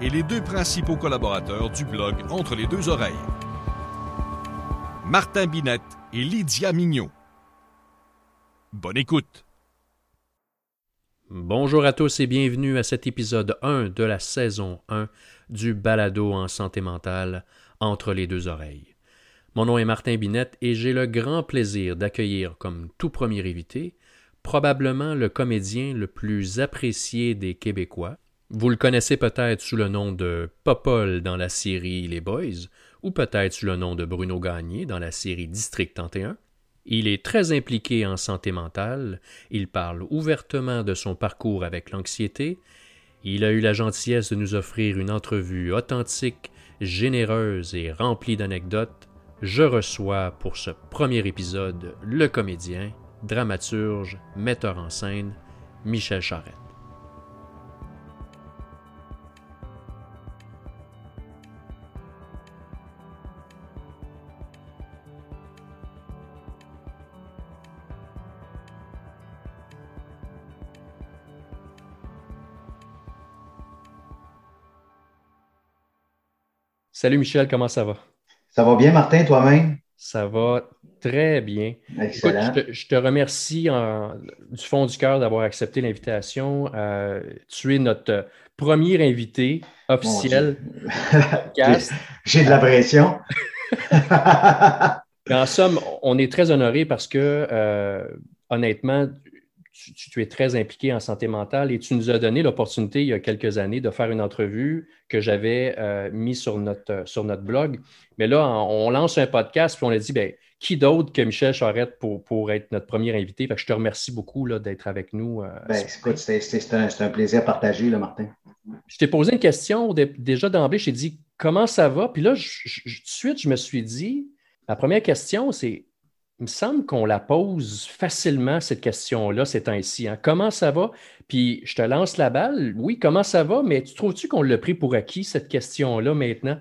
et les deux principaux collaborateurs du blog Entre les deux oreilles. Martin Binette et Lydia Mignot. Bonne écoute. Bonjour à tous et bienvenue à cet épisode 1 de la saison 1 du balado en santé mentale Entre les deux oreilles. Mon nom est Martin Binette et j'ai le grand plaisir d'accueillir comme tout premier invité probablement le comédien le plus apprécié des Québécois, vous le connaissez peut-être sous le nom de Popol dans la série Les Boys, ou peut-être sous le nom de Bruno Gagné dans la série District 31. Il est très impliqué en santé mentale, il parle ouvertement de son parcours avec l'anxiété, il a eu la gentillesse de nous offrir une entrevue authentique, généreuse et remplie d'anecdotes. Je reçois pour ce premier épisode le comédien, dramaturge, metteur en scène, Michel Charette. Salut Michel, comment ça va? Ça va bien, Martin, toi-même? Ça va très bien. Excellent. je, te, remercie du fond du cœur d'avoir accepté l'invitation. Euh, tu es notre premier invité officiel. J'ai de la pression. en somme, on est très honoré parce que, euh, honnêtement, tu, es très impliqué en santé mentale et tu nous as donné l'opportunité il y a quelques années de faire une entrevue que j'avais euh, mise sur notre, sur notre blog. Mais là, on, lance un podcast puis on a dit, ben, qui d'autre que Michel Charette pour, pour être notre premier invité? je te remercie beaucoup d'être avec nous. Euh, ben, c'est un, un, plaisir partagé, là, Martin. Je t'ai posé une question déjà d'emblée. Je t'ai dit comment ça va? Puis là, tout de suite, je me suis dit, la première question, c'est il me semble qu'on la pose facilement, cette question-là, ces temps-ci. Hein. Comment ça va? Puis je te lance la balle. Oui, comment ça va? Mais tu trouves-tu qu'on l'a pris pour acquis, cette question-là, maintenant?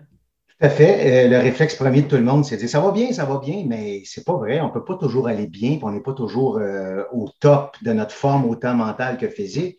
Tout à fait. Euh, le réflexe premier de tout le monde, c'est de dire ça va bien, ça va bien, mais c'est pas vrai. On peut pas toujours aller bien, on n'est pas toujours euh, au top de notre forme, autant mentale que physique.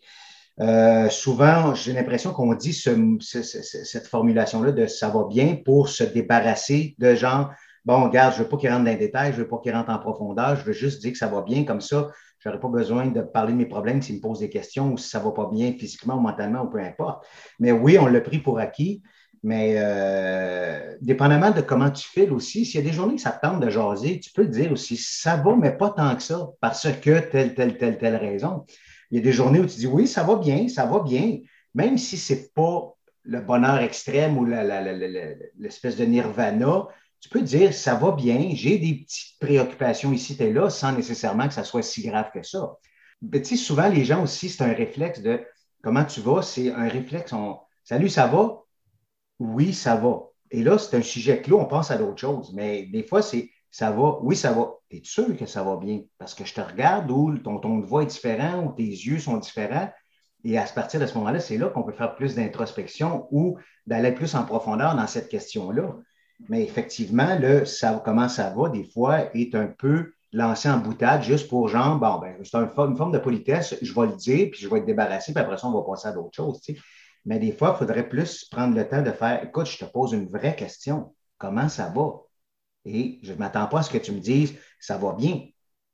Euh, souvent, j'ai l'impression qu'on dit cette formulation-là de ça va bien pour se débarrasser de gens bon, regarde, je ne veux pas qu'il rentre dans les détails, je ne veux pas qu'il rentre en profondeur, je veux juste dire que ça va bien comme ça. Je n'aurai pas besoin de parler de mes problèmes s'il me pose des questions ou si ça ne va pas bien physiquement ou mentalement ou peu importe. Mais oui, on l'a pris pour acquis. Mais euh, dépendamment de comment tu files aussi, s'il y a des journées que ça te tente de jaser, tu peux te dire aussi ça va, mais pas tant que ça, parce que telle, telle, telle, telle raison. Il y a des journées où tu dis oui, ça va bien, ça va bien, même si ce n'est pas le bonheur extrême ou l'espèce de nirvana, tu peux dire ça va bien, j'ai des petites préoccupations ici et là, sans nécessairement que ça soit si grave que ça. Mais tu sais, souvent, les gens aussi, c'est un réflexe de comment tu vas, c'est un réflexe. Salut, ça va? Oui, ça va. Et là, c'est un sujet clos, on pense à d'autres choses. Mais des fois, c'est ça va, oui, ça va. Es sûr que ça va bien? Parce que je te regarde ou ton ton de voix est différent ou tes yeux sont différents. Et à partir de ce moment-là, c'est là qu'on peut faire plus d'introspection ou d'aller plus en profondeur dans cette question-là. Mais effectivement, le comment ça va, des fois, est un peu lancé en boutade juste pour genre, bon, ben, c'est une forme de politesse, je vais le dire, puis je vais être débarrassé, puis après ça, on va passer à d'autres choses. Mais des fois, il faudrait plus prendre le temps de faire, écoute, je te pose une vraie question. Comment ça va? Et je ne m'attends pas à ce que tu me dises, ça va bien.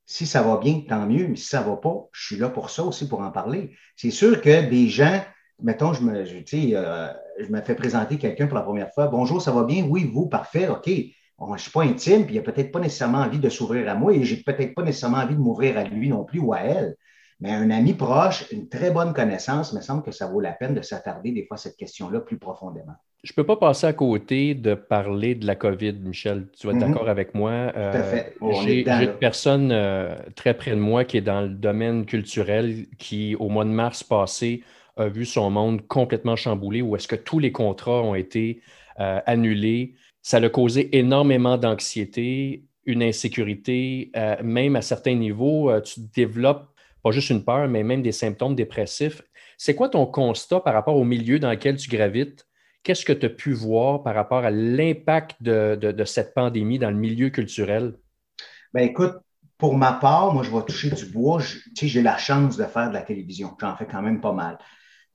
Si ça va bien, tant mieux, mais si ça ne va pas, je suis là pour ça aussi, pour en parler. C'est sûr que des gens mettons, je me, je, euh, je me fais présenter quelqu'un pour la première fois. Bonjour, ça va bien? Oui, vous, parfait, OK. je ne suis pas intime, puis il n'a peut-être pas nécessairement envie de s'ouvrir à moi et j'ai peut-être pas nécessairement envie de m'ouvrir à lui non plus ou à elle. Mais un ami proche, une très bonne connaissance, il me semble que ça vaut la peine de s'attarder des fois à cette question-là plus profondément. Je ne peux pas passer à côté de parler de la COVID, Michel. Tu vas être mm-hmm. d'accord avec moi. Tout à fait. Euh, j'ai une personne euh, très près de moi qui est dans le domaine culturel qui, au mois de mars passé, a vu son monde complètement chamboulé, où est-ce que tous les contrats ont été euh, annulés? Ça a causé énormément d'anxiété, une insécurité, euh, même à certains niveaux, euh, tu développes pas juste une peur, mais même des symptômes dépressifs. C'est quoi ton constat par rapport au milieu dans lequel tu gravites? Qu'est-ce que tu as pu voir par rapport à l'impact de, cette pandémie dans le milieu culturel? Ben écoute, pour ma part, moi, je vais toucher du bois. J'ai la chance de faire de la télévision. J'en fais quand même pas mal.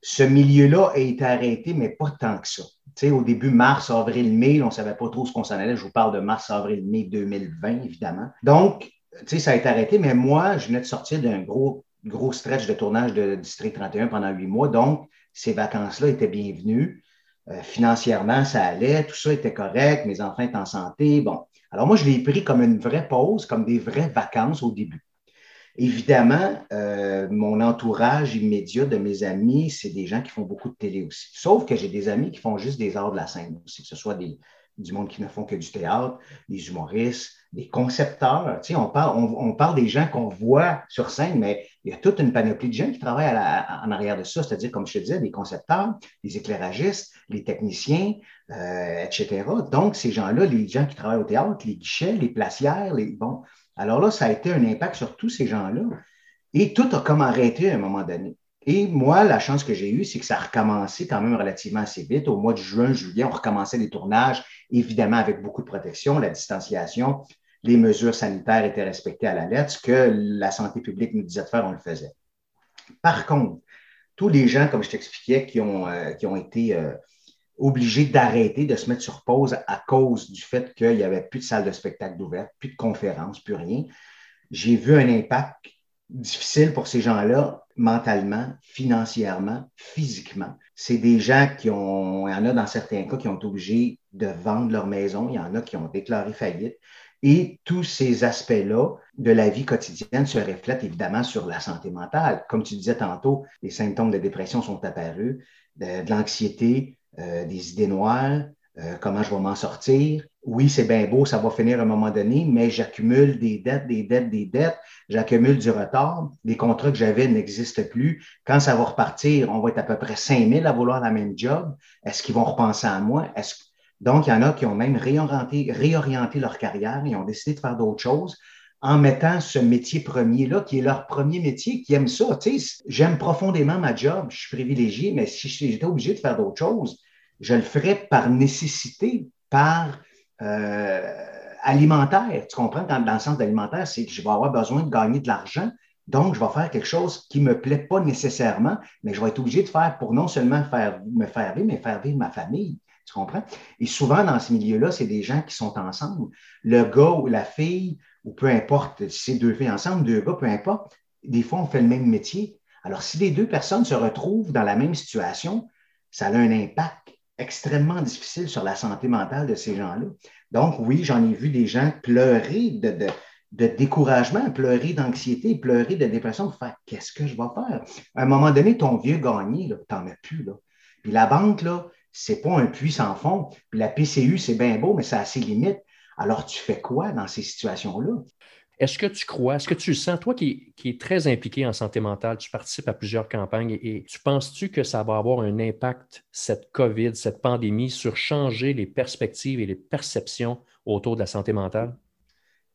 Ce milieu-là a été arrêté, mais pas tant que ça. au début mars, avril, mai, on ne savait pas trop ce qu'on s'en allait. Je vous parle de mars, avril, mai 2020, évidemment. Donc, ça a été arrêté, mais moi, je venais de sortir d'un gros, gros stretch de tournage de District 31 pendant huit mois. Donc, ces vacances-là étaient bienvenues. Euh, financièrement, ça allait, tout ça était correct, mes enfants étaient en santé. Bon. Alors, moi, je l'ai pris comme une vraie pause, comme des vraies vacances au début. Évidemment, euh, mon entourage immédiat de mes amis, c'est des gens qui font beaucoup de télé aussi. Sauf que j'ai des amis qui font juste des arts de la scène aussi, que ce soit des, du monde qui ne font que du théâtre, des humoristes, des concepteurs. Tu sais, on, parle, des gens qu'on voit sur scène, mais il y a toute une panoplie de gens qui travaillent en arrière de ça, c'est-à-dire, comme je te disais, des concepteurs, des éclairagistes, les techniciens, euh, etc. Donc, ces gens-là, les gens qui travaillent au théâtre, les guichets, les placières, les bon, alors là, ça a été un impact sur tous ces gens-là. Et tout a comme arrêté à un moment donné. Et moi, la chance que j'ai eue, c'est que ça a recommencé quand même relativement assez vite. Au mois de juin, juillet, on recommençait les tournages, évidemment avec beaucoup de protection, la distanciation, les mesures sanitaires étaient respectées à la lettre. Ce que la santé publique nous disait de faire, on le faisait. Par contre, tous les gens, comme je t'expliquais, qui ont, euh, qui ont été euh, obligé d'arrêter, de se mettre sur pause à cause du fait qu'il n'y avait plus de salle de spectacle d'ouverture, plus de conférences, plus rien. J'ai vu un impact difficile pour ces gens-là, mentalement, financièrement, physiquement. C'est des gens qui ont, il y en a dans certains cas qui ont été obligés de vendre leur maison, il y en a qui ont déclaré faillite. Et tous ces aspects-là de la vie quotidienne se reflètent évidemment sur la santé mentale. Comme tu disais tantôt, les symptômes de dépression sont apparus, de l'anxiété, euh, des idées noires, euh, comment je vais m'en sortir. Oui, c'est bien beau, ça va finir à un moment donné, mais j'accumule des dettes, des dettes, des dettes, j'accumule du retard. Les contrats que j'avais n'existent plus. Quand ça va repartir, on va être à peu près 5000 à vouloir la même job. Est-ce qu'ils vont repenser à moi? Donc, il y en a qui ont même réorienté, leur carrière et ont décidé de faire d'autres choses en mettant ce métier premier-là, qui est leur premier métier, qui aiment ça. J'aime profondément ma job, je suis privilégié, mais si j'étais obligé de faire d'autres choses, je le ferais par nécessité, par euh, alimentaire. Tu comprends? Dans, le sens d'alimentaire, c'est que je vais avoir besoin de gagner de l'argent. Donc, je vais faire quelque chose qui ne me plaît pas nécessairement, mais je vais être obligé de faire pour non seulement faire, me faire vivre, mais faire vivre ma famille. Tu comprends? Et souvent, dans ce milieu-là, c'est des gens qui sont ensemble. Le gars ou la fille, ou peu importe, si c'est deux filles ensemble, deux gars, peu importe, des fois, on fait le même métier. Alors, si les deux personnes se retrouvent dans la même situation, ça a un impact extrêmement difficile sur la santé mentale de ces gens-là. Donc, oui, j'en ai vu des gens pleurer de, découragement, pleurer d'anxiété, pleurer de dépression, faire qu'est-ce que je vais faire? À un moment donné, ton vieux gagné, tu n'en as plus. Là. Puis la banque, là, c'est pas un puits sans fond. Puis la PCU, c'est bien beau, mais ça a ses limites. Alors, tu fais quoi dans ces situations-là? Est-ce que tu crois, est-ce que tu sens, toi qui, es très impliqué en santé mentale, tu participes à plusieurs campagnes et, tu penses-tu que ça va avoir un impact, cette COVID, cette pandémie, sur changer les perspectives et les perceptions autour de la santé mentale?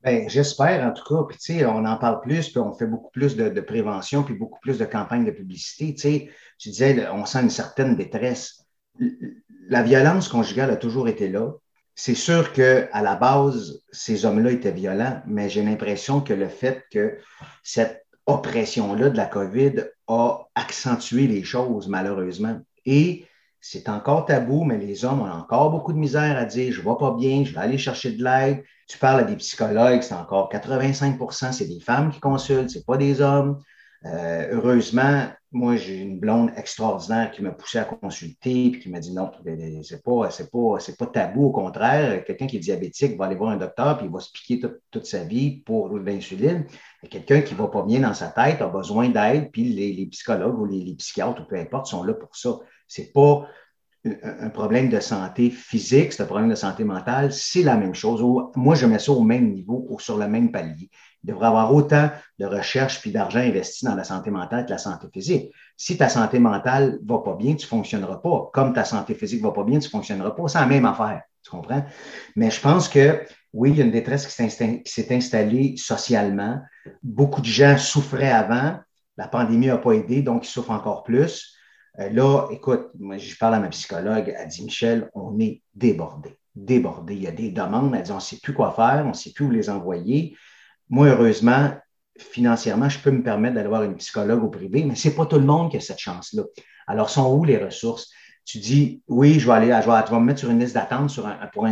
Bien, j'espère en tout cas. Puis, tu sais, on en parle plus, puis on fait beaucoup plus de, prévention, puis beaucoup plus de campagnes de publicité. Tu sais, tu disais, on sent une certaine détresse. La violence conjugale a toujours été là c'est sûr qu'à la base, ces hommes-là étaient violents, mais j'ai l'impression que le fait que cette oppression-là de la COVID a accentué les choses, malheureusement. Et c'est encore tabou, mais les hommes ont encore beaucoup de misère à dire je ne vais pas bien, je vais aller chercher de l'aide. Tu parles à des psychologues, c'est encore 85% c'est des femmes qui consultent, ce pas des hommes. Euh, heureusement, moi, j'ai une blonde extraordinaire qui m'a poussé à consulter et qui m'a dit non, c'est pas, c'est pas, c'est pas tabou. Au contraire, quelqu'un qui est diabétique va aller voir un docteur puis il va se piquer toute sa vie pour l'insuline. Quelqu'un qui va pas bien dans sa tête a besoin d'aide puis les, psychologues ou les, psychiatres ou peu importe sont là pour ça. C'est pas un problème de santé physique, c'est un problème de santé mentale, c'est la même chose. Moi, je mets ça au même niveau, ou sur le même palier. Il devrait y avoir autant de recherche puis d'argent investi dans la santé mentale que la santé physique. Si ta santé mentale va pas bien, tu fonctionneras pas. Comme ta santé physique va pas bien, tu fonctionneras pas. C'est la même affaire. Tu comprends? Mais je pense que oui, il y a une détresse qui s'est installée socialement. Beaucoup de gens souffraient avant. La pandémie n'a pas aidé, donc ils souffrent encore plus. Euh, là, écoute, moi, je parle à ma psychologue, elle dit Michel, on est débordé. Débordé. Il y a des demandes, elle dit on ne sait plus quoi faire, on ne sait plus où les envoyer. Moi, heureusement, financièrement, je peux me permettre d'aller voir une psychologue au privé, mais ce n'est pas tout le monde qui a cette chance-là. Alors, sont où les ressources? Tu dis, oui, je vais aller, je vais, tu vas me mettre sur une liste d'attente sur un, pour un,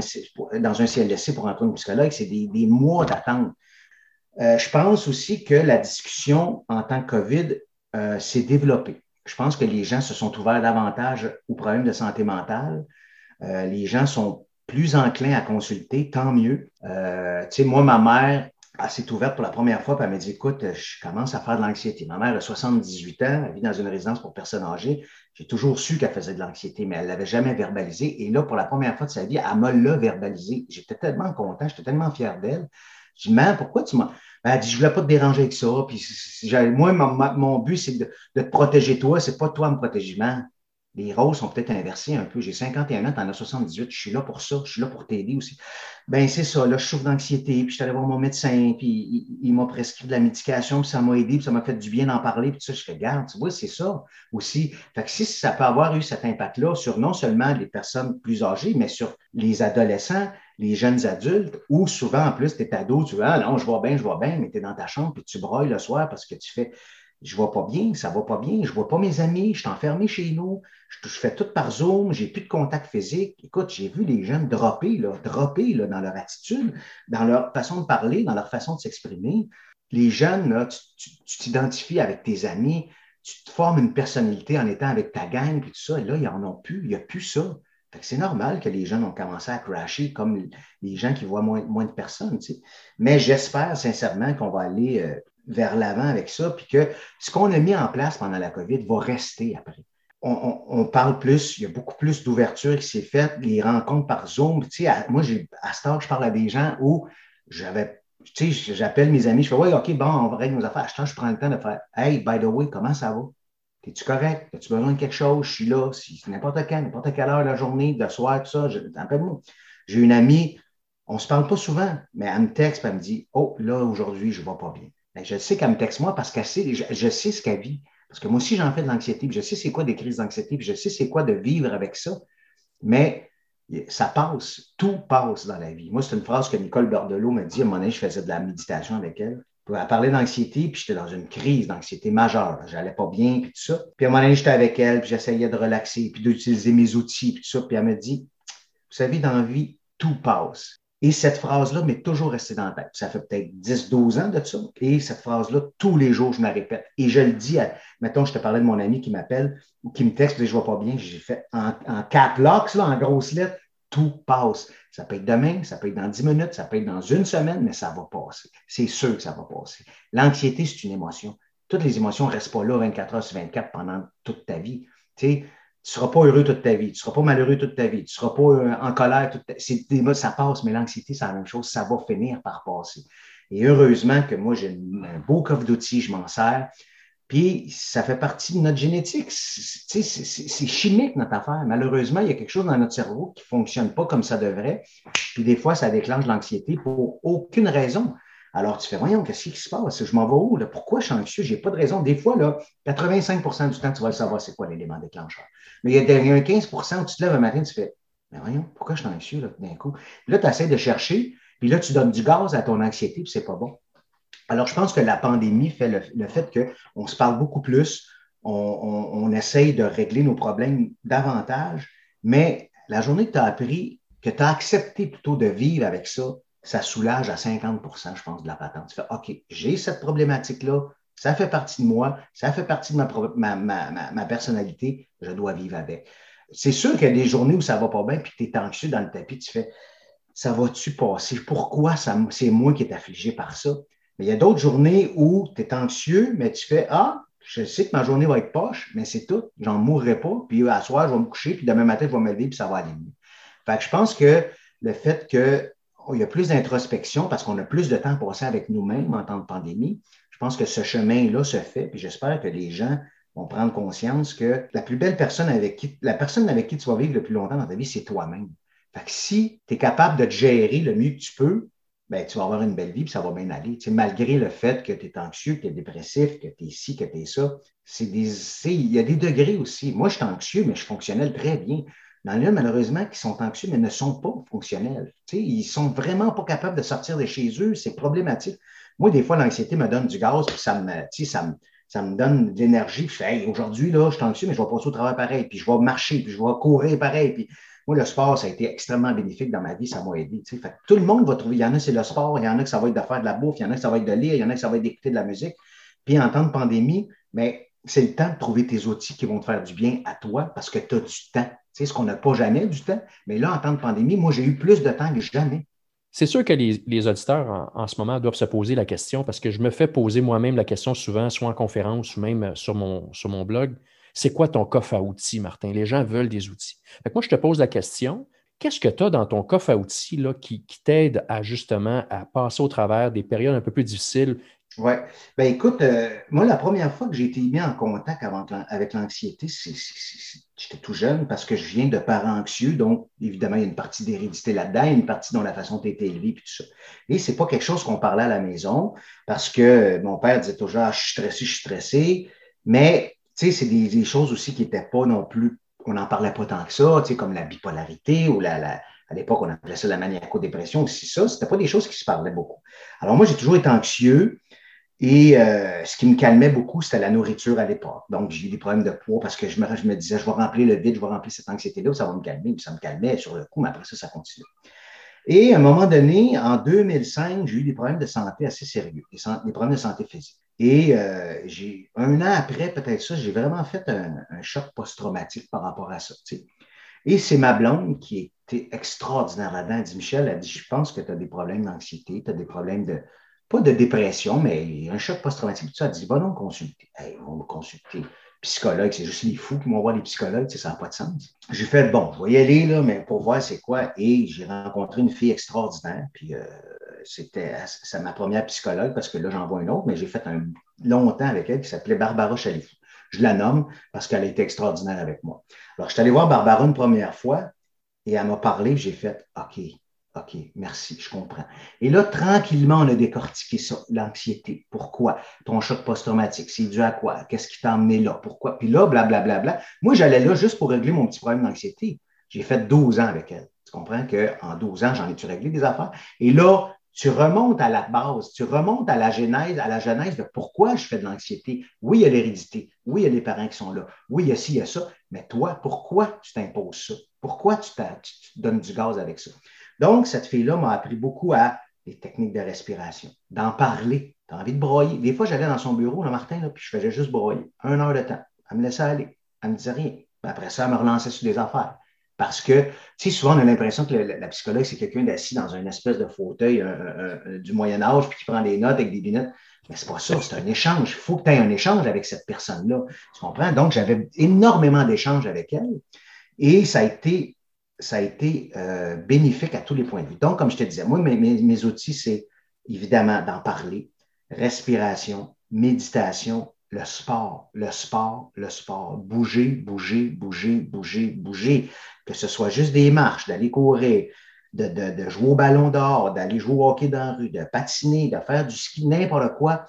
dans un CLSC pour entrer une psychologue, c'est des, mois d'attente. Euh, je pense aussi que la discussion en tant que COVID euh, s'est développée. Je pense que les gens se sont ouverts davantage aux problèmes de santé mentale. Euh, les gens sont plus enclins à consulter, tant mieux. tu sais, moi, ma mère, elle s'est ouverte pour la première fois, puis elle m'a dit Écoute, je commence à faire de l'anxiété. Ma mère a 78 ans, elle vit dans une résidence pour personnes âgées. J'ai toujours su qu'elle faisait de l'anxiété, mais elle ne l'avait jamais verbalisé. Et là, pour la première fois de sa vie, elle m'a l'a verbalisé. J'étais tellement content, j'étais tellement fier d'elle. Je dis Mais pourquoi tu m'as. Ben, elle dit, je voulais pas te déranger avec ça. Puis, moi, mon, but, c'est de, te protéger toi. C'est pas toi me protéger les rôles sont peut-être inversés un peu. J'ai 51 ans, tu en as 78, je suis là pour ça, je suis là pour t'aider aussi. Ben c'est ça, là, je souffre d'anxiété, puis je suis allé voir mon médecin, puis il, m'a prescrit de la médication, puis ça m'a aidé, puis ça m'a fait du bien d'en parler, puis ça, je fais, garde, tu vois, c'est ça aussi. Fait que si ça peut avoir eu cet impact-là sur non seulement les personnes plus âgées, mais sur les adolescents, les jeunes adultes, ou souvent en plus, tu es ado, tu vas, ah non, je vois bien, je vois bien, mais tu es dans ta chambre, puis tu broyes le soir parce que tu fais je vois pas bien, ça va pas bien, je vois pas mes amis, je suis enfermé chez nous, je, fais tout par Zoom, j'ai plus de contact physique. Écoute, j'ai vu les jeunes dropper, là, dropper là, dans leur attitude, dans leur façon de parler, dans leur façon de s'exprimer. Les jeunes, tu t'identifies avec tes amis, tu te formes une personnalité en étant avec ta gang, puis tout ça, et là, ils en ont plus, il n'y a plus ça. C'est normal que les jeunes ont commencé à crasher comme les gens qui voient moins, de personnes. Mais j'espère sincèrement qu'on va aller euh, vers l'avant avec ça, puis que ce qu'on a mis en place pendant la COVID va rester après. On, parle plus, il y a beaucoup plus d'ouverture qui s'est faite, les rencontres par Zoom. Sais, moi, à ce je parle à des gens où j'avais, tu sais, j'appelle mes amis, je fais, ouais, OK, bon, on va régler nos affaires. À ce je prends le temps de faire, hey, by the way, comment ça va? Es-tu correct? As-tu besoin de quelque chose? Je suis là. Si n'importe quand, n'importe quelle heure de la journée, de soir, tout ça, appelle-moi. J'ai une amie, on ne se parle pas souvent, mais elle me texte, elle me dit, oh, là, aujourd'hui, je ne vais pas bien. Ben, je sais qu'elle me texte moi parce qu'elle sait, je, sais ce qu'elle vit. Parce que moi aussi, j'en fais de l'anxiété, je sais c'est quoi des crises d'anxiété, je sais c'est quoi de vivre avec ça. Mais ça passe, tout passe dans la vie. Moi, c'est une phrase que Nicole Bordelot m'a dit à un moment donné, je faisais de la méditation avec elle. Elle parlait d'anxiété, puis j'étais dans une crise d'anxiété majeure. J'allais pas bien, puis tout ça. Puis à un moment donné, j'étais avec elle, puis j'essayais de relaxer, puis d'utiliser mes outils, puis tout ça. Puis elle me dit, vous savez, dans la vie, tout passe. Et cette phrase-là m'est toujours restée dans la tête. Ça fait peut-être 10, 12 ans de ça. Et cette phrase-là, tous les jours, je me répète. Et je le dis à, mettons, je te parlais de mon ami qui m'appelle ou qui me texte, je vois pas bien. J'ai fait en, en cap locks, en grosses lettres, tout passe. Ça peut être demain, ça peut être dans 10 minutes, ça peut être dans une semaine, mais ça va passer. C'est sûr que ça va passer. L'anxiété, c'est une émotion. Toutes les émotions ne restent pas là 24 heures sur 24 pendant toute ta vie. Tu ne seras pas heureux toute ta vie, tu ne seras pas malheureux toute ta vie, tu ne seras pas euh, en colère toute ta. Ça passe, mais l'anxiété, c'est la même chose, ça va finir par passer. Et heureusement que moi, j'ai un beau coffre d'outils, je m'en sers. Puis, ça fait partie de notre génétique. C'est chimique, notre affaire. Malheureusement, il y a quelque chose dans notre cerveau qui ne fonctionne pas comme ça devrait. Puis, des fois, ça déclenche l'anxiété pour aucune raison. Alors, tu fais, voyons, qu'est-ce qui se passe? Je m'en vais où? Là? Pourquoi je suis anxieux? Je n'ai pas de raison. Des fois, là, 85% du temps, tu vas le savoir c'est quoi l'élément déclencheur. Mais il y a un 15% où tu te lèves un matin, tu fais, mais voyons, pourquoi je suis anxieux là, d'un coup? Là, tu essaies de chercher, puis là, tu donnes du gaz à ton anxiété, puis c'est pas bon. Alors, je pense que la pandémie fait le, fait qu'on se parle beaucoup plus, on, essaye de régler nos problèmes davantage, mais la journée que tu as appris, que tu as accepté plutôt de vivre avec ça, ça soulage à 50% je pense, de la patente. Tu fais, OK, j'ai cette problématique-là, ça fait partie de moi, ça fait partie de ma, personnalité, je dois vivre avec. C'est sûr qu'il y a des journées où ça va pas bien, puis tu es anxieux dans le tapis, tu fais, ça va-tu passer? Pourquoi c'est moi qui est affligé par ça? Mais il y a d'autres journées où tu es anxieux, mais tu fais, ah, Je sais que ma journée va être poche, mais c'est tout. J'en mourrai pas. Puis à soir, je vais me coucher, puis demain matin, je vais me lever, puis ça va aller mieux. Fait que je pense que le fait qu'il y a plus d'introspection parce qu'on a plus de temps passé avec nous-mêmes en temps de pandémie, je pense que ce chemin-là se fait, puis j'espère que les gens vont prendre conscience que la plus belle personne avec qui, la personne avec qui tu vas vivre le plus longtemps dans ta vie, c'est toi-même. Fait que si tu es capable de te gérer le mieux que tu peux, ben, tu vas avoir une belle vie, puis ça va bien aller. Tu malgré le fait que tu es anxieux, que tu es dépressif, que tu es ci, que tu es ça, c'est des, il y a des degrés aussi. Moi, je suis anxieux, mais je fonctionnelle très bien. Dans les malheureusement, qui sont anxieux, mais ne sont pas fonctionnels. Tu sais, ils sont vraiment pas capables de sortir de chez eux. C'est problématique. Moi, des fois, l'anxiété me donne du gaz, puis ça me, ça me, ça me donne de l'énergie. Aujourd'hui, là, je suis anxieux, mais je vais passer au travail pareil, puis je vais marcher, puis je vais courir pareil. Moi, le sport, ça a été extrêmement bénéfique dans ma vie, ça m'a aidé. Fait tout le monde va trouver, il y en a, c'est le sport, il y en a que ça va être de faire de la bouffe, il y en a que ça va être de lire, il y en a que ça va être d'écouter de la musique. Puis en temps de pandémie, mais c'est le temps de trouver tes outils qui vont te faire du bien à toi parce que tu as du temps. Tu sais, ce qu'on n'a pas jamais du temps. Mais là, en temps de pandémie, moi, j'ai eu plus de temps que jamais. C'est sûr que les, auditeurs en, ce moment doivent se poser la question parce que je me fais poser moi-même la question souvent, soit en conférence ou même sur mon, sur mon blog. C'est quoi ton coffre à outils, Martin? Les gens veulent des outils. moi, je te pose la question. Qu'est-ce que tu as dans ton coffre à outils là, qui, t'aide à justement à passer au travers des périodes un peu plus difficiles? Oui. Ben écoute, euh, moi, la première fois que j'ai été mis en contact avec l'anxiété, j'étais tout jeune parce que je viens de parents anxieux, donc évidemment, il y a une partie d'hérédité là-dedans, une partie dans la façon dont tu été élevé, puis tout ça. Et c'est pas quelque chose qu'on parlait à la maison parce que mon père disait toujours ah, je suis stressé, je suis stressé, mais c'est des, choses aussi qui n'étaient pas non plus, on n'en parlait pas tant que ça, tu sais, comme la bipolarité ou la, à l'époque, on appelait ça la maniaco-dépression aussi. Ça, c'était pas des choses qui se parlaient beaucoup. Alors, moi, j'ai toujours été anxieux et euh, ce qui me calmait beaucoup, c'était la nourriture à l'époque. Donc, j'ai eu des problèmes de poids parce que je me, disais, je vais remplir le vide, je vais remplir cette anxiété-là, ça va me calmer. Puis ça me calmait sur le coup, mais après ça, ça continue. Et à un moment donné, en 2005, j'ai eu des problèmes de santé assez sérieux, des, problèmes de santé physique. Et euh, un an après, peut-être ça, j'ai vraiment fait un, choc post-traumatique par rapport à ça. Et c'est ma blonde qui était extraordinaire là-dedans. Elle dit Michel, elle dit Je pense que tu as des problèmes d'anxiété, tu as des problèmes de, pas de dépression, mais un choc post-traumatique. Elle dit Va donc consulter. Hey, on va me consulter psychologue, c'est juste les fous qui vont voir les psychologues, ça n'a pas de sens. J'ai fait, bon, je vais y aller, là, mais pour voir c'est quoi. Et j'ai rencontré une fille extraordinaire, puis euh, c'était ma première psychologue, parce que là, j'en vois une autre, mais j'ai fait un longtemps avec elle qui s'appelait Barbara Chalifou. Je la nomme parce qu'elle a été extraordinaire avec moi. Alors, je suis allé voir Barbara une première fois, et elle m'a parlé, j'ai fait, OK, OK, merci, je comprends. Et là, tranquillement, on a décortiqué ça, l'anxiété. Pourquoi? Ton choc post-traumatique, c'est dû à quoi? Qu'est-ce qui t'a là? Pourquoi? Puis là, blablabla. Bla, bla, bla. Moi, j'allais là juste pour régler mon petit problème d'anxiété. J'ai fait 12 ans avec elle. Tu comprends qu'en 12 ans, j'en ai-tu réglé des affaires? Et là, tu remontes à la base, tu remontes à la genèse, à la genèse de pourquoi je fais de l'anxiété. Oui, il y a l'hérédité. Oui, il y a les parents qui sont là. Oui, il y a ci, il y a ça. Mais toi, pourquoi tu t'imposes ça? Pourquoi tu, tu te donnes du gaz avec ça? Donc, cette fille-là m'a appris beaucoup à des techniques de respiration, d'en parler. Tu as envie de broyer. Des fois, j'allais dans son bureau, le Martin, là, puis je faisais juste broyer. Un heure de temps. Elle me laissait aller. Elle ne me disait rien. après ça, elle me relançait sur des affaires. Parce que, tu sais, souvent, on a l'impression que la, psychologue, c'est quelqu'un d'assis dans une espèce de fauteuil du Moyen-Âge, puis qui prend des notes avec des lunettes. Mais c'est pas ça, c'est un échange. Il faut que tu aies un échange avec cette personne-là. Tu comprends? Donc, j'avais énormément d'échanges avec elle. Et ça a été ça a été euh, bénéfique à tous les points de vue. Donc, comme je te disais, moi, mes, outils, c'est évidemment d'en parler, respiration, méditation, le sport, le sport, le sport, bouger, bouger, bouger, bouger, bouger, que ce soit juste des marches, d'aller courir, de, de, jouer au ballon dehors, d'aller jouer au hockey dans la rue, de patiner, de faire du ski, n'importe quoi.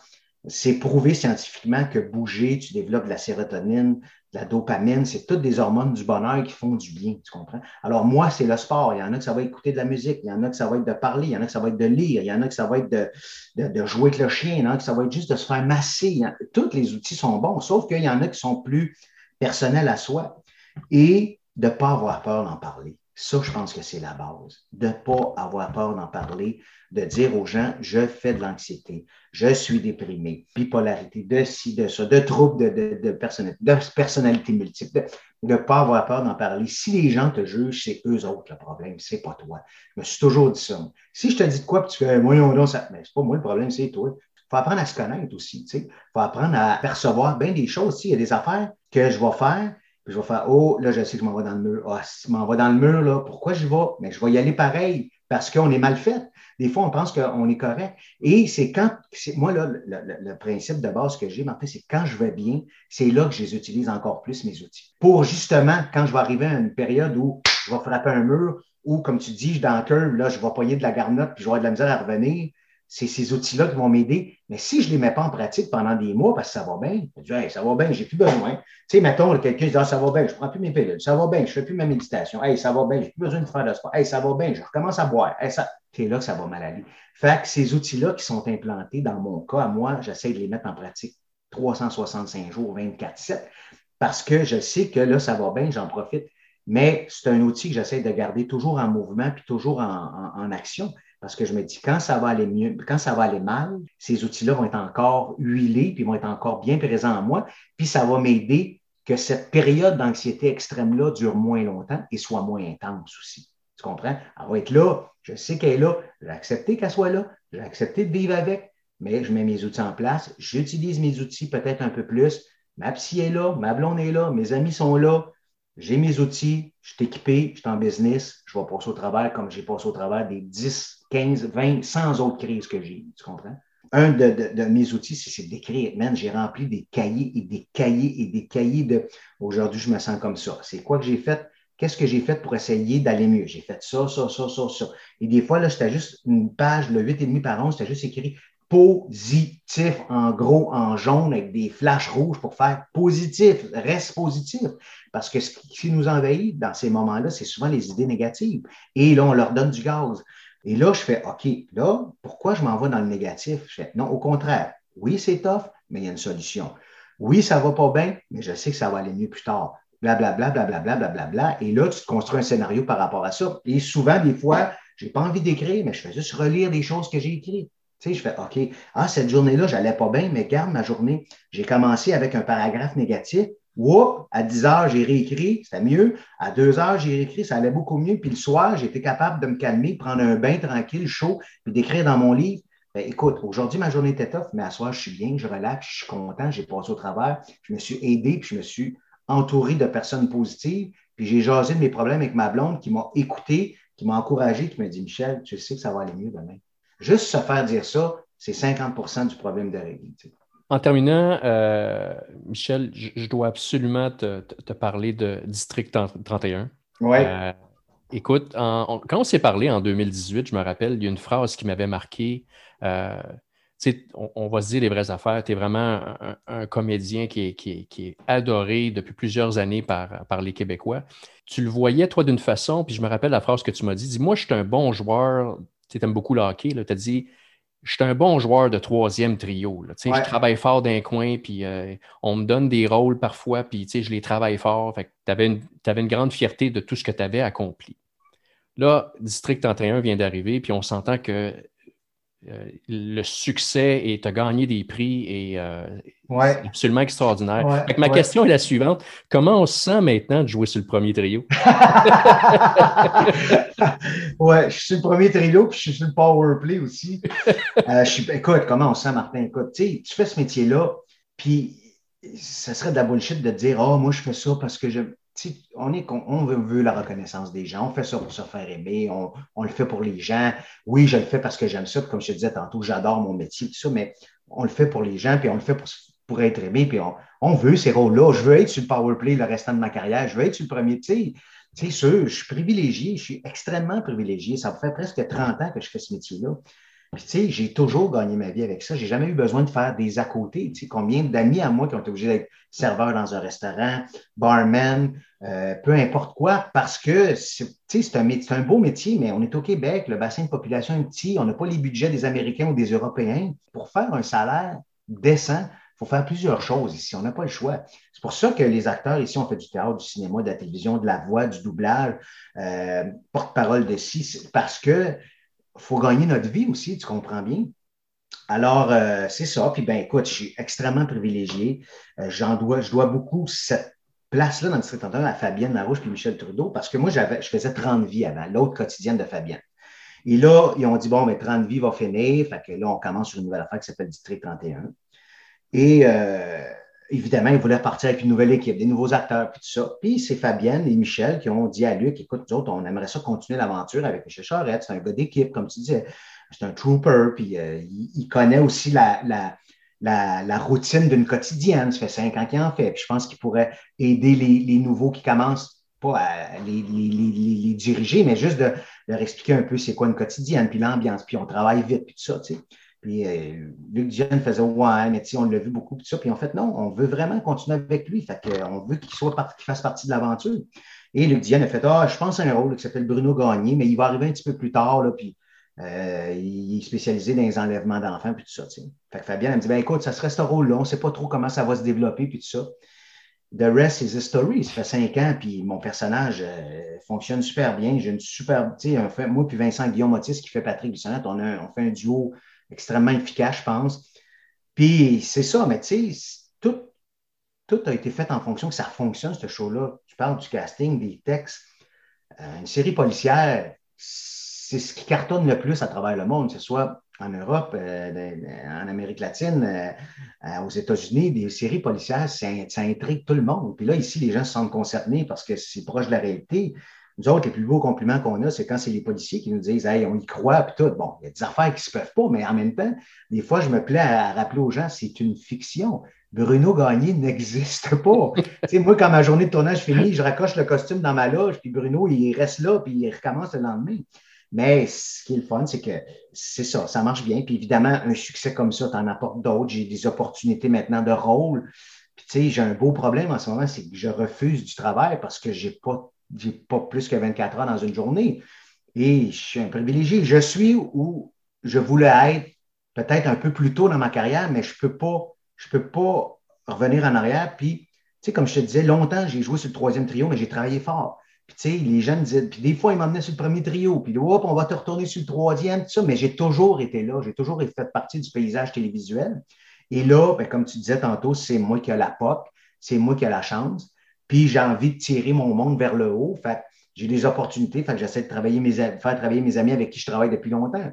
C'est prouvé scientifiquement que bouger, tu développes de la sérotonine, la dopamine, c'est toutes des hormones du bonheur qui font du bien, tu comprends? Alors, moi, c'est le sport. Il y en a que ça va écouter de la musique, il y en a que ça va être de parler, il y en a que ça va être de lire, il y en a que ça va être de, de, jouer avec le chien, il y en a que ça va être juste de se faire masser. Tous les outils sont bons, sauf qu'il y en a qui sont plus personnels à soi et de ne pas avoir peur d'en parler. Ça, je pense que c'est la base. De ne pas avoir peur d'en parler, de dire aux gens, je fais de l'anxiété, je suis déprimé, bipolarité, de ci, de ça, de troubles de, de, personnalité, multiple, de ne pas avoir peur d'en parler. Si les gens te jugent, c'est eux autres le problème, c'est pas toi. Je me suis toujours dit ça. Si je te dis de quoi, puis tu fais, voyons donc, ça, mais c'est pas moi le problème, c'est toi. faut apprendre à se connaître aussi. Il faut apprendre à percevoir bien des choses. Il y a des affaires que je vais faire, je vais faire Oh, là, je sais que je m'en vais dans le mur. Ah, si je m'en vais dans le mur, là, pourquoi je vais? Mais je vais y aller pareil parce qu'on est mal fait. Des fois, on pense qu'on est correct. Et c'est quand, moi, là, le, principe de base que j'ai, fait, c'est quand je vais bien, c'est là que je les utilise encore plus, mes outils. Pour justement, quand je vais arriver à une période où je vais frapper un mur, ou comme tu dis, je suis dans le curve, là, je vais poigner de la garnotte, puis je vais avoir de la misère à revenir, c'est ces outils-là qui vont m'aider. Mais si je ne les mets pas en pratique pendant des mois parce que ça va bien, je dis, hey, ça va bien, j'ai plus besoin. Tu sais, mettons, quelqu'un dit, ah, ça va bien, je ne prends plus mes pilules, ça va bien, je ne fais plus ma méditation, hey, ça va bien, j'ai plus besoin de faire de sport, hey, ça va bien, je recommence à boire, hey, ça. C'est là que ça va mal aller. Fait que ces outils-là qui sont implantés, dans mon cas, moi, j'essaie de les mettre en pratique 365 jours, 24-7, parce que je sais que là, ça va bien, j'en profite. Mais c'est un outil que j'essaie de garder toujours en mouvement puis toujours en action. Parce que je me dis, quand ça va aller mieux, quand ça va aller mal, ces outils-là vont être encore huilés, puis vont être encore bien présents en moi, puis ça va m'aider que cette période d'anxiété extrême-là dure moins longtemps et soit moins intense aussi. Tu comprends? Elle va être là, je sais qu'elle est là, j'ai accepté qu'elle soit là, j'ai accepté de vivre avec, mais je mets mes outils en place, j'utilise mes outils peut-être un peu plus. Ma psy est là, ma blonde est là, mes amis sont là, j'ai mes outils, je suis équipé, je suis en business, je vais passer au travail comme j'ai passé au travail des 10, 15, 20, 100 autres crises que j'ai Tu comprends? Un de, mes outils, c'est d'écrire. Man, j'ai rempli des cahiers et des cahiers et des cahiers de aujourd'hui, je me sens comme ça. C'est quoi que j'ai fait? Qu'est-ce que j'ai fait pour essayer d'aller mieux? J'ai fait ça, ça, ça, ça, ça. Et des fois, là, c'était juste une page, le 8,5 par 11, c'était juste écrit positif, en gros, en jaune, avec des flashs rouges pour faire positif, reste positif. Parce que ce qui nous envahit dans ces moments-là, c'est souvent les idées négatives. Et là, on leur donne du gaz. Et là, je fais, OK, là, pourquoi je m'en vais dans le négatif? Je fais, non, au contraire. Oui, c'est tough, mais il y a une solution. Oui, ça va pas bien, mais je sais que ça va aller mieux plus tard. Blablabla, blablabla, blablabla. Bla, bla. Et là, tu te construis un scénario par rapport à ça. Et souvent, des fois, j'ai pas envie d'écrire, mais je fais juste relire les choses que j'ai écrites. Tu sais, je fais, OK, ah, cette journée-là, j'allais pas bien, mais garde ma journée. J'ai commencé avec un paragraphe négatif. Whoop, à 10 heures, j'ai réécrit, c'était mieux. À 2 heures, j'ai réécrit, ça allait beaucoup mieux. Puis le soir, j'étais capable de me calmer, prendre un bain tranquille, chaud, puis d'écrire dans mon livre. Ben, écoute, aujourd'hui, ma journée était tough, mais à soir, je suis bien, je relaxe, je suis content, j'ai passé au travers, je me suis aidé, puis je me suis entouré de personnes positives, puis j'ai jasé de mes problèmes avec ma blonde qui m'a écouté, qui m'a encouragé, qui m'a dit Michel, tu sais que ça va aller mieux demain. Juste se faire dire ça, c'est 50% du problème de régler. En terminant, euh, Michel, je, dois absolument te, parler de District 31. Oui. Euh, écoute, quand on s'est parlé en 2018, je me rappelle, il y a une phrase qui m'avait marqué. Euh, on, va se dire les vraies affaires. Tu es vraiment un, comédien qui est, adoré depuis plusieurs années par, par les Québécois. Tu le voyais, toi, d'une façon, puis je me rappelle la phrase que tu m'as dit. Dis-moi, je suis un bon joueur. Tu aimes beaucoup le hockey. Tu as dit je suis un bon joueur de troisième trio. Je travaille fort d'un coin, puis euh, on me donne des rôles parfois, puis je les travaille fort. tu avais, une grande fierté de tout ce que tu avais accompli. Là, District 31 vient d'arriver, puis on s'entend que euh, le succès et tu as gagné des prix et euh, c'est absolument extraordinaire. ma question est la suivante. Comment on se sent maintenant de jouer sur le premier trio? ouais, je suis sur le premier trio puis je suis sur le power play aussi. Euh, écoute, comment on se sent, Martin? Écoute, tu fais ce métier-là, puis ça serait de la bullshit de dire Oh, moi, je fais ça parce que je on, est, on veut, la reconnaissance des gens, on fait ça pour se faire aimer, on, le fait pour les gens. Oui, je le fais parce que j'aime ça, comme je te disais tantôt, j'adore mon métier, tout ça, mais on le fait pour les gens, puis on le fait pour, pour être aimé, puis on, veut ces rôles-là. Je veux être sur le power play le restant de ma carrière, je veux être sur le premier. Tu sais, sûr, je suis privilégié, je suis extrêmement privilégié. Ça fait presque 30 ans que je fais ce métier-là. Tu sais, j'ai toujours gagné ma vie avec ça. J'ai jamais eu besoin de faire des à côté. Tu sais, combien d'amis à moi qui ont été obligés d'être serveur dans un restaurant, barman, euh, peu importe quoi, parce que, tu sais, c'est un, un beau métier, mais on est au Québec, le bassin de population est petit, on n'a pas les budgets des Américains ou des Européens. Pour faire un salaire décent, il faut faire plusieurs choses ici. On n'a pas le choix. C'est pour ça que les acteurs ici, on fait du théâtre, du cinéma, de la télévision, de la voix, du doublage, euh, porte-parole de ci, parce que faut gagner notre vie aussi, tu comprends bien. Alors, euh, c'est ça. Puis, ben, écoute, je suis extrêmement privilégié. Euh, j'en dois, je dois beaucoup cette place-là dans le district 31 à Fabienne Larouche et Michel Trudeau parce que moi, j'avais, je faisais 30 vies avant, l'autre quotidienne de Fabienne. Et là, ils ont dit, bon, mais 30 vies va finir. Fait que là, on commence sur une nouvelle affaire qui s'appelle District 31. Et euh, évidemment, ils voulaient partir avec une nouvelle équipe, des nouveaux acteurs, puis tout ça. Puis c'est Fabienne et Michel qui ont dit à Luc, écoute, nous autres, on aimerait ça continuer l'aventure avec Michel Charette. C'est un gars d'équipe, comme tu disais. C'est un trooper, puis euh, il, connaît aussi la, la, routine d'une quotidienne. Ça fait cinq ans qu'il en fait. Puis je pense qu'il pourrait aider les, nouveaux qui commencent, pas à les, les diriger, mais juste de leur expliquer un peu c'est quoi une quotidienne, puis l'ambiance, puis on travaille vite, puis tout ça, tu sais. Puis euh, Luc Dion faisait Ouais, mais on l'a vu beaucoup, tout ça. Puis en fait, non, on veut vraiment continuer avec lui. Fait qu'on veut qu'il soit qu'il fasse partie de l'aventure. Et Luc Dion a fait Ah, je pense à un rôle qui s'appelle Bruno Gagné, mais il va arriver un petit peu plus tard, là, puis euh, il est spécialisé dans les enlèvements d'enfants, puis tout ça. Fait que Fabien, elle me dit ben, écoute, ça serait ce rôle-là, on ne sait pas trop comment ça va se développer, puis tout ça. The rest is history. Ça fait cinq ans, puis mon personnage euh, fonctionne super bien. J'ai une super. Tu sais, moi, puis Vincent Guillaume Otis qui fait Patrick Bissonnette, on, a, on fait un duo extrêmement efficace, je pense. Puis c'est ça, mais tu sais, tout, tout a été fait en fonction que ça fonctionne, ce show-là. Tu parles du casting, des textes. Euh, une série policière, c'est ce qui cartonne le plus à travers le monde, que ce soit en Europe, euh, en Amérique latine, euh, aux États-Unis, des séries policières, ça, ça, intrigue tout le monde. Puis là, ici, les gens se sentent concernés parce que c'est proche de la réalité. Nous autres, les plus beaux compliments qu'on a, c'est quand c'est les policiers qui nous disent Hey, on y croit, puis tout. Bon, il y a des affaires qui ne se peuvent pas, mais en même temps, des fois, je me plais à rappeler aux gens c'est une fiction. Bruno Gagné n'existe pas. tu sais, moi, quand ma journée de tournage finit, je raccroche le costume dans ma loge, puis Bruno, il reste là, puis il recommence le lendemain. Mais ce qui est le fun, c'est que c'est ça, ça marche bien. Puis évidemment, un succès comme ça, tu en apportes d'autres. J'ai des opportunités maintenant de rôle. Puis tu sais, j'ai un beau problème en ce moment, c'est que je refuse du travail parce que j'ai pas j'ai pas plus que 24 heures dans une journée. Et je suis un privilégié. Je suis où je voulais être peut-être un peu plus tôt dans ma carrière, mais je peux pas, peux pas revenir en arrière. Puis, tu sais, comme je te disais, longtemps, j'ai joué sur le troisième trio, mais j'ai travaillé fort. Puis, tu sais, les me disaient, puis des fois, ils m'emmenaient sur le premier trio, puis hop, on va te retourner sur le troisième, tout ça, mais j'ai toujours été là, j'ai toujours fait partie du paysage télévisuel. Et là, ben, comme tu disais tantôt, c'est moi qui ai la POC, c'est moi qui ai la chance. Puis j'ai envie de tirer mon monde vers le haut. J'ai des opportunités. J'essaie de travailler mes, faire travailler mes amis avec qui je travaille depuis longtemps.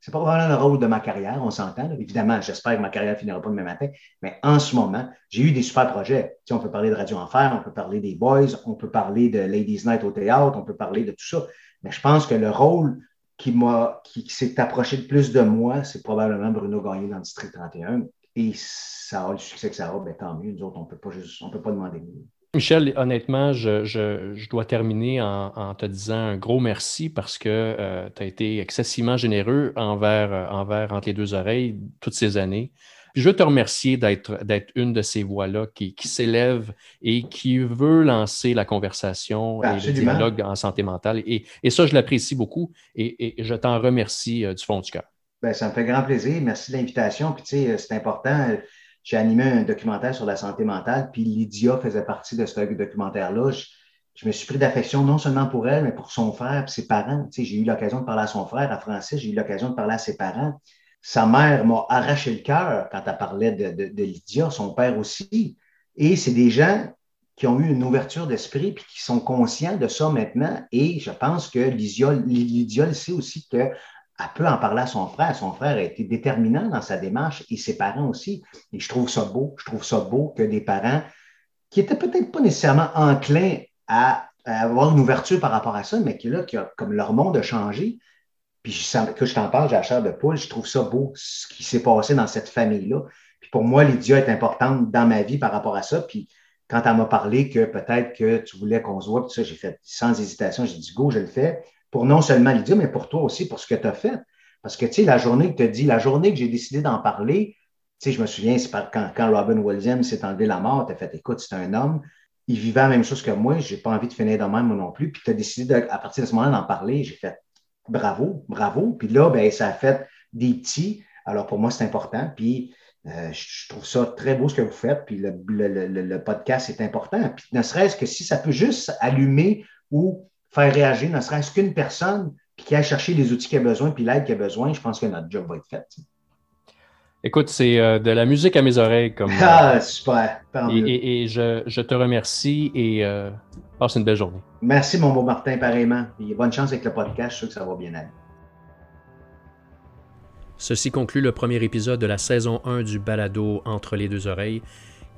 C'est pas vraiment le rôle de ma carrière, on s'entend. Évidemment, j'espère que ma carrière finira pas demain matin. Mais en ce moment, j'ai eu des super projets. On peut parler de Radio Enfer, on peut parler des Boys, on peut parler de Ladies Night au théâtre, on peut parler de tout ça. Mais je pense que le rôle qui m'a, qui, s'est approché de plus de moi, c'est probablement Bruno Gagné dans le District 31. Et ça a le succès que ça a, ben, tant mieux. Nous autres, on peut pas on peut pas demander mieux. Michel, honnêtement, je, dois terminer en, te disant un gros merci parce que euh, tu as été excessivement généreux envers, euh, envers Entre les deux oreilles toutes ces années. je veux te remercier d'être une de ces voix-là qui, s'élève et qui veut lancer la conversation et le dialogue en santé mentale. Et, ça, je l'apprécie beaucoup et, je t'en remercie euh, du fond du cœur. Ben, ça me fait grand plaisir. Merci de l'invitation. Puis, tu sais, c'est important j'ai animé un documentaire sur la santé mentale, puis Lydia faisait partie de ce documentaire-là. Je, me suis pris d'affection non seulement pour elle, mais pour son frère et ses parents. Tu sais, j'ai eu l'occasion de parler à son frère, à Francis, j'ai eu l'occasion de parler à ses parents. Sa mère m'a arraché le cœur quand elle parlait de, Lydia, son père aussi. Et c'est des gens qui ont eu une ouverture d'esprit puis qui sont conscients de ça maintenant. Et je pense que Lydia, Lydia sait aussi que elle peut en parler à son frère. Son frère a été déterminant dans sa démarche et ses parents aussi. Et je trouve ça beau. Je trouve ça beau que des parents qui étaient peut-être pas nécessairement enclins à, avoir une ouverture par rapport à ça, mais qui là, comme leur monde a changé. Puis que je t'en parle, j'ai la chair de poule, je trouve ça beau ce qui s'est passé dans cette famille-là. Puis pour moi, Lydia est importante dans ma vie par rapport à ça. Puis quand elle m'a parlé que peut-être que tu voulais qu'on se voit, tout ça, j'ai fait sans hésitation, j'ai dit go, je le fais pour non seulement Lydia, mais pour toi aussi, pour ce que tu as fait. Parce que, tu sais, la journée que tu as dit, la journée que j'ai décidé d'en parler, tu sais, je me souviens, c'est quand, Robin Williams s'est enlevé la mort, tu as fait, écoute, c'est un homme, il vivait la même chose que moi, j'ai pas envie de finir de même, moi non plus. Puis tu as décidé, à partir de ce moment-là, d'en parler. J'ai fait, bravo, bravo. Puis là, ben, ça a fait des petits. Alors, pour moi, c'est important. Puis, euh, je trouve ça très beau ce que vous faites. Puis, le, le, le podcast est important. Puis, ne serait-ce que si ça peut juste allumer ou faire réagir ne serait-ce qu'une personne qui a cherché les outils qu'il a besoin puis l'aide qu'il a besoin, je pense que notre job va être fait. Écoute, c'est euh, de la musique à mes oreilles. Comme, ah, super. Et, je, te remercie et euh, passe une belle journée. Merci, mon beau Martin, pareillement. bonne chance avec le podcast. Je suis sûr que ça va bien aller. Ceci conclut le premier épisode de la saison 1 du balado Entre les deux oreilles.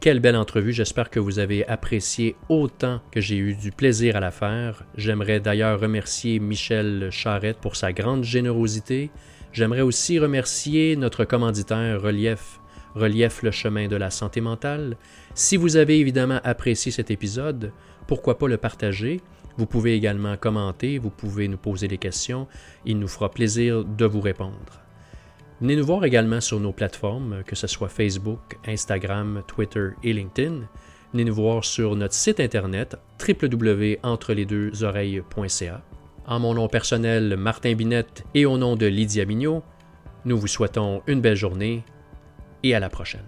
Quelle belle entrevue, j'espère que vous avez apprécié autant que j'ai eu du plaisir à la faire. J'aimerais d'ailleurs remercier Michel Charette pour sa grande générosité. J'aimerais aussi remercier notre commanditaire Relief, Relief le chemin de la santé mentale. Si vous avez évidemment apprécié cet épisode, pourquoi pas le partager? Vous pouvez également commenter, vous pouvez nous poser des questions, il nous fera plaisir de vous répondre. Venez nous voir également sur nos plateformes, que ce soit Facebook, Instagram, Twitter et LinkedIn. Venez nous voir sur notre site internet www.entrelesdeuxoreilles.ca. En mon nom personnel, Martin Binette, et au nom de Lydia Mignot, nous vous souhaitons une belle journée et à la prochaine.